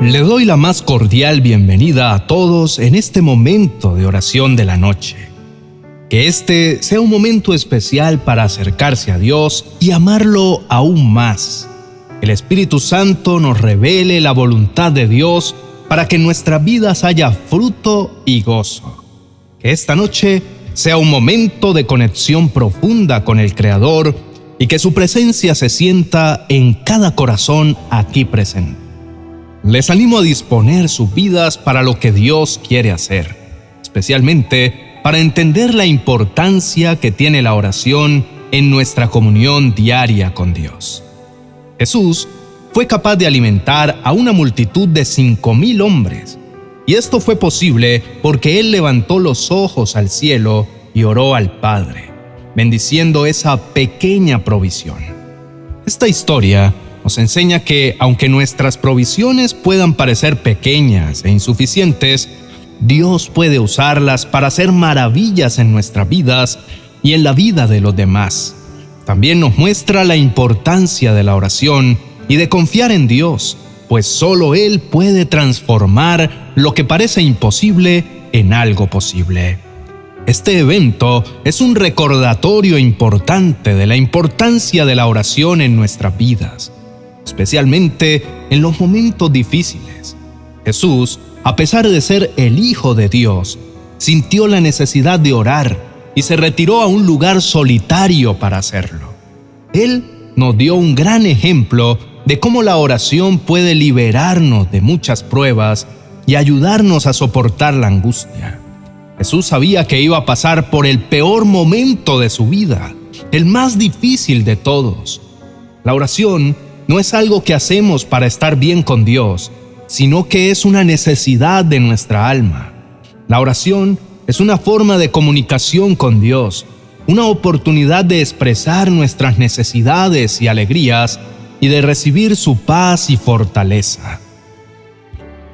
Le doy la más cordial bienvenida a todos en este momento de oración de la noche. Que este sea un momento especial para acercarse a Dios y amarlo aún más. El Espíritu Santo nos revele la voluntad de Dios para que en nuestras vidas haya fruto y gozo. Que esta noche sea un momento de conexión profunda con el Creador y que su presencia se sienta en cada corazón aquí presente. Les animo a disponer sus vidas para lo que Dios quiere hacer, especialmente para entender la importancia que tiene la oración en nuestra comunión diaria con Dios. Jesús fue capaz de alimentar a una multitud de cinco mil hombres, y esto fue posible porque Él levantó los ojos al cielo y oró al Padre, bendiciendo esa pequeña provisión. Esta historia nos enseña que aunque nuestras provisiones puedan parecer pequeñas e insuficientes, Dios puede usarlas para hacer maravillas en nuestras vidas y en la vida de los demás. También nos muestra la importancia de la oración y de confiar en Dios, pues solo Él puede transformar lo que parece imposible en algo posible. Este evento es un recordatorio importante de la importancia de la oración en nuestras vidas especialmente en los momentos difíciles. Jesús, a pesar de ser el Hijo de Dios, sintió la necesidad de orar y se retiró a un lugar solitario para hacerlo. Él nos dio un gran ejemplo de cómo la oración puede liberarnos de muchas pruebas y ayudarnos a soportar la angustia. Jesús sabía que iba a pasar por el peor momento de su vida, el más difícil de todos. La oración no es algo que hacemos para estar bien con Dios, sino que es una necesidad de nuestra alma. La oración es una forma de comunicación con Dios, una oportunidad de expresar nuestras necesidades y alegrías y de recibir su paz y fortaleza.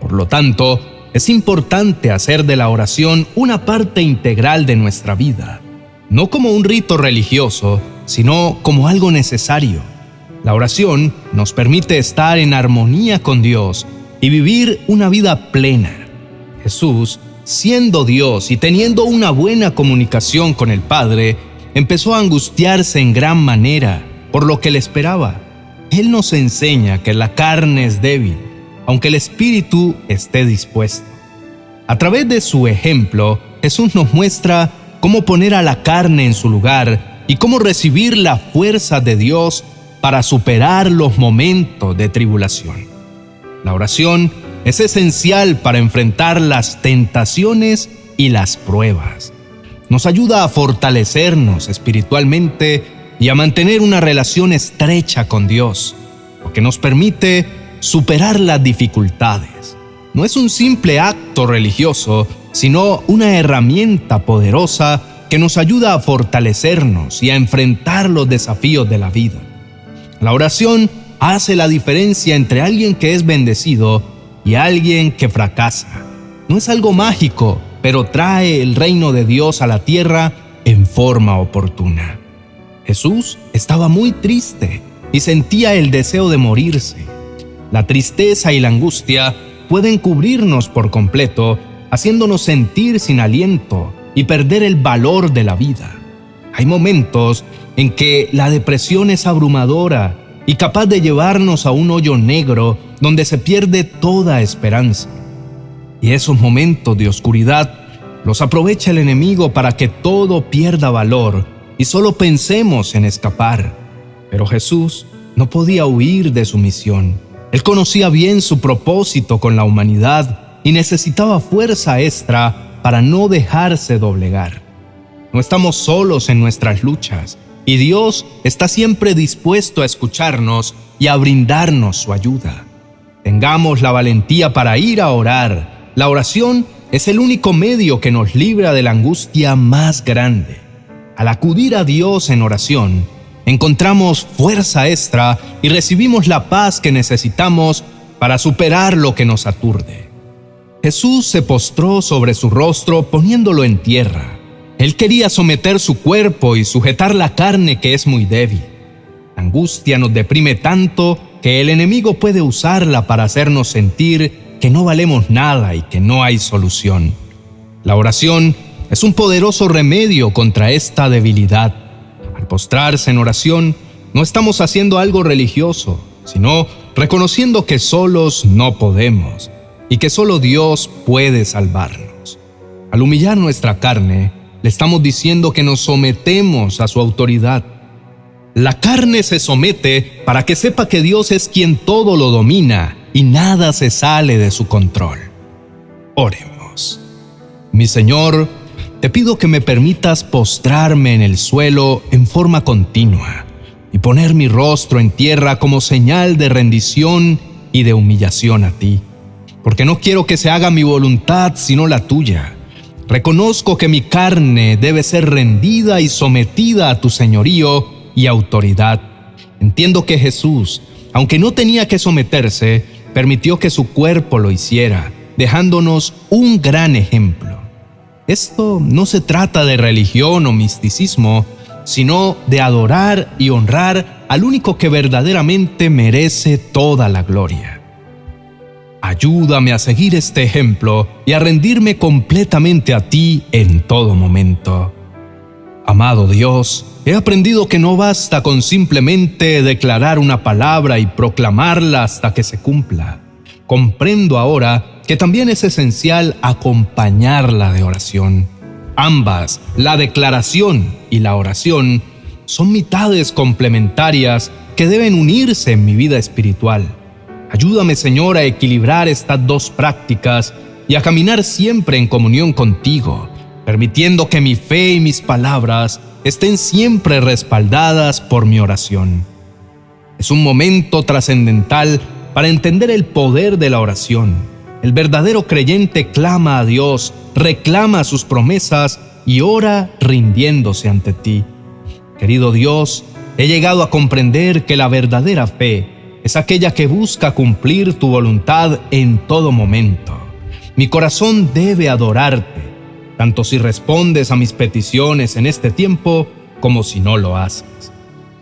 Por lo tanto, es importante hacer de la oración una parte integral de nuestra vida, no como un rito religioso, sino como algo necesario. La oración nos permite estar en armonía con Dios y vivir una vida plena. Jesús, siendo Dios y teniendo una buena comunicación con el Padre, empezó a angustiarse en gran manera por lo que le esperaba. Él nos enseña que la carne es débil, aunque el espíritu esté dispuesto. A través de su ejemplo, Jesús nos muestra cómo poner a la carne en su lugar y cómo recibir la fuerza de Dios para superar los momentos de tribulación. La oración es esencial para enfrentar las tentaciones y las pruebas. Nos ayuda a fortalecernos espiritualmente y a mantener una relación estrecha con Dios, lo que nos permite superar las dificultades. No es un simple acto religioso, sino una herramienta poderosa que nos ayuda a fortalecernos y a enfrentar los desafíos de la vida. La oración hace la diferencia entre alguien que es bendecido y alguien que fracasa. No es algo mágico, pero trae el reino de Dios a la tierra en forma oportuna. Jesús estaba muy triste y sentía el deseo de morirse. La tristeza y la angustia pueden cubrirnos por completo, haciéndonos sentir sin aliento y perder el valor de la vida. Hay momentos en que la depresión es abrumadora y capaz de llevarnos a un hoyo negro donde se pierde toda esperanza. Y esos momentos de oscuridad los aprovecha el enemigo para que todo pierda valor y solo pensemos en escapar. Pero Jesús no podía huir de su misión. Él conocía bien su propósito con la humanidad y necesitaba fuerza extra para no dejarse doblegar. No estamos solos en nuestras luchas y Dios está siempre dispuesto a escucharnos y a brindarnos su ayuda. Tengamos la valentía para ir a orar. La oración es el único medio que nos libra de la angustia más grande. Al acudir a Dios en oración, encontramos fuerza extra y recibimos la paz que necesitamos para superar lo que nos aturde. Jesús se postró sobre su rostro poniéndolo en tierra él quería someter su cuerpo y sujetar la carne que es muy débil. La angustia nos deprime tanto que el enemigo puede usarla para hacernos sentir que no valemos nada y que no hay solución. La oración es un poderoso remedio contra esta debilidad. Al postrarse en oración, no estamos haciendo algo religioso, sino reconociendo que solos no podemos y que solo Dios puede salvarnos. Al humillar nuestra carne, le estamos diciendo que nos sometemos a su autoridad. La carne se somete para que sepa que Dios es quien todo lo domina y nada se sale de su control. Oremos. Mi Señor, te pido que me permitas postrarme en el suelo en forma continua y poner mi rostro en tierra como señal de rendición y de humillación a ti, porque no quiero que se haga mi voluntad sino la tuya. Reconozco que mi carne debe ser rendida y sometida a tu señorío y autoridad. Entiendo que Jesús, aunque no tenía que someterse, permitió que su cuerpo lo hiciera, dejándonos un gran ejemplo. Esto no se trata de religión o misticismo, sino de adorar y honrar al único que verdaderamente merece toda la gloria. Ayúdame a seguir este ejemplo y a rendirme completamente a ti en todo momento. Amado Dios, he aprendido que no basta con simplemente declarar una palabra y proclamarla hasta que se cumpla. Comprendo ahora que también es esencial acompañarla de oración. Ambas, la declaración y la oración, son mitades complementarias que deben unirse en mi vida espiritual. Ayúdame, Señor, a equilibrar estas dos prácticas y a caminar siempre en comunión contigo, permitiendo que mi fe y mis palabras estén siempre respaldadas por mi oración. Es un momento trascendental para entender el poder de la oración. El verdadero creyente clama a Dios, reclama sus promesas y ora rindiéndose ante ti. Querido Dios, he llegado a comprender que la verdadera fe es aquella que busca cumplir tu voluntad en todo momento. Mi corazón debe adorarte, tanto si respondes a mis peticiones en este tiempo como si no lo haces.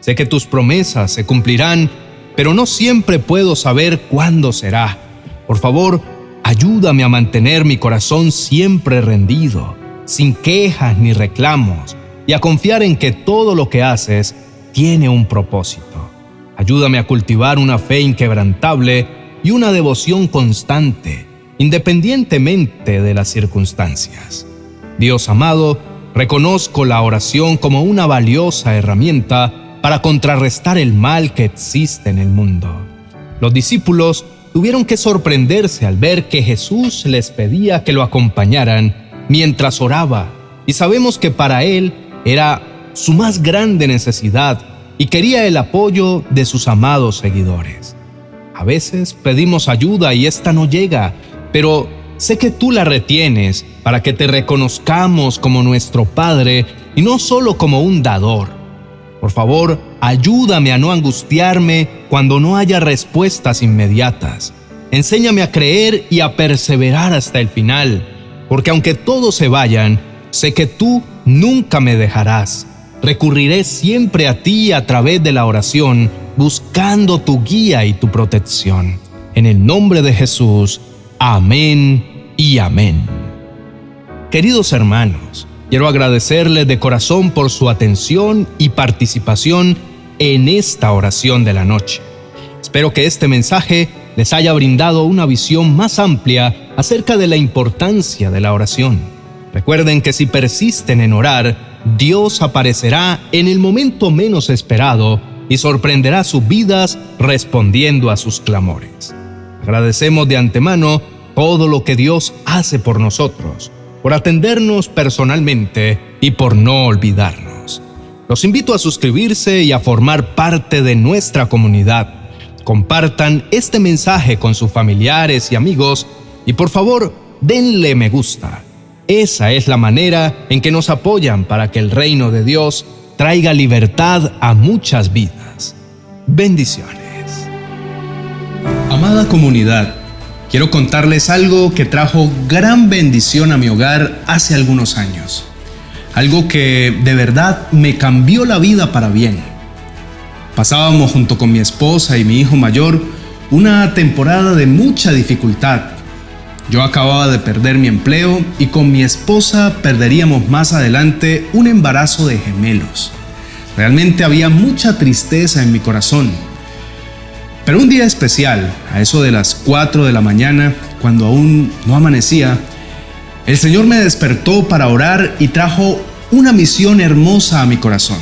Sé que tus promesas se cumplirán, pero no siempre puedo saber cuándo será. Por favor, ayúdame a mantener mi corazón siempre rendido, sin quejas ni reclamos, y a confiar en que todo lo que haces tiene un propósito. Ayúdame a cultivar una fe inquebrantable y una devoción constante, independientemente de las circunstancias. Dios amado, reconozco la oración como una valiosa herramienta para contrarrestar el mal que existe en el mundo. Los discípulos tuvieron que sorprenderse al ver que Jesús les pedía que lo acompañaran mientras oraba, y sabemos que para él era su más grande necesidad y quería el apoyo de sus amados seguidores. A veces pedimos ayuda y esta no llega, pero sé que tú la retienes para que te reconozcamos como nuestro Padre y no solo como un dador. Por favor, ayúdame a no angustiarme cuando no haya respuestas inmediatas. Enséñame a creer y a perseverar hasta el final, porque aunque todos se vayan, sé que tú nunca me dejarás recurriré siempre a ti a través de la oración, buscando tu guía y tu protección. En el nombre de Jesús, amén y amén. Queridos hermanos, quiero agradecerles de corazón por su atención y participación en esta oración de la noche. Espero que este mensaje les haya brindado una visión más amplia acerca de la importancia de la oración. Recuerden que si persisten en orar, Dios aparecerá en el momento menos esperado y sorprenderá sus vidas respondiendo a sus clamores. Agradecemos de antemano todo lo que Dios hace por nosotros, por atendernos personalmente y por no olvidarnos. Los invito a suscribirse y a formar parte de nuestra comunidad. Compartan este mensaje con sus familiares y amigos y por favor denle me gusta esa es la manera en que nos apoyan para que el reino de Dios traiga libertad a muchas vidas. Bendiciones. Amada comunidad, quiero contarles algo que trajo gran bendición a mi hogar hace algunos años. Algo que de verdad me cambió la vida para bien. Pasábamos junto con mi esposa y mi hijo mayor una temporada de mucha dificultad. Yo acababa de perder mi empleo y con mi esposa perderíamos más adelante un embarazo de gemelos. Realmente había mucha tristeza en mi corazón. Pero un día especial, a eso de las 4 de la mañana, cuando aún no amanecía, el Señor me despertó para orar y trajo una misión hermosa a mi corazón.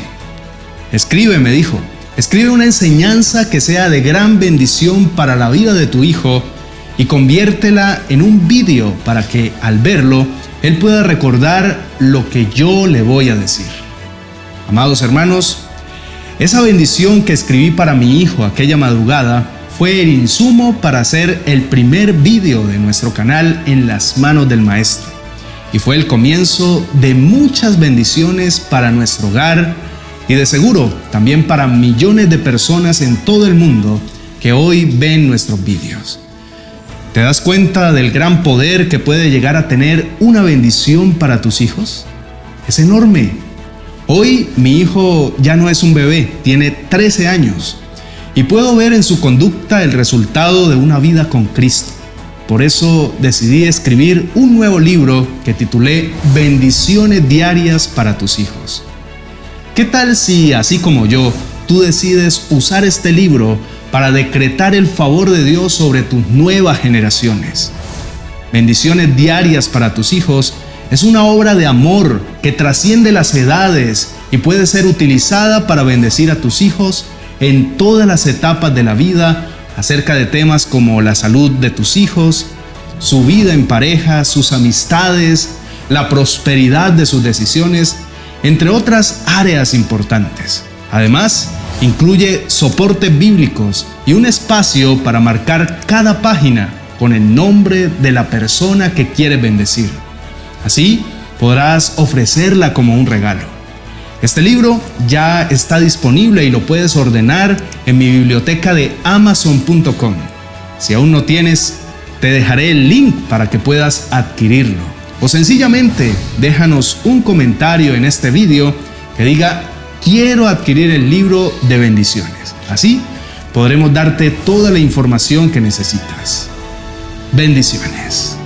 Escribe, me dijo, escribe una enseñanza que sea de gran bendición para la vida de tu hijo y conviértela en un vídeo para que al verlo él pueda recordar lo que yo le voy a decir. Amados hermanos, esa bendición que escribí para mi hijo aquella madrugada fue el insumo para hacer el primer vídeo de nuestro canal en las manos del maestro. Y fue el comienzo de muchas bendiciones para nuestro hogar y de seguro también para millones de personas en todo el mundo que hoy ven nuestros vídeos. ¿Te das cuenta del gran poder que puede llegar a tener una bendición para tus hijos? Es enorme. Hoy mi hijo ya no es un bebé, tiene 13 años y puedo ver en su conducta el resultado de una vida con Cristo. Por eso decidí escribir un nuevo libro que titulé Bendiciones Diarias para tus hijos. ¿Qué tal si, así como yo, tú decides usar este libro para decretar el favor de Dios sobre tus nuevas generaciones? Bendiciones diarias para tus hijos es una obra de amor que trasciende las edades y puede ser utilizada para bendecir a tus hijos en todas las etapas de la vida acerca de temas como la salud de tus hijos, su vida en pareja, sus amistades, la prosperidad de sus decisiones, entre otras áreas importantes. Además, incluye soportes bíblicos y un espacio para marcar cada página con el nombre de la persona que quieres bendecir. Así podrás ofrecerla como un regalo. Este libro ya está disponible y lo puedes ordenar en mi biblioteca de amazon.com. Si aún no tienes, te dejaré el link para que puedas adquirirlo. O sencillamente déjanos un comentario en este video que diga quiero adquirir el libro de bendiciones. Así podremos darte toda la información que necesitas. Bendiciones.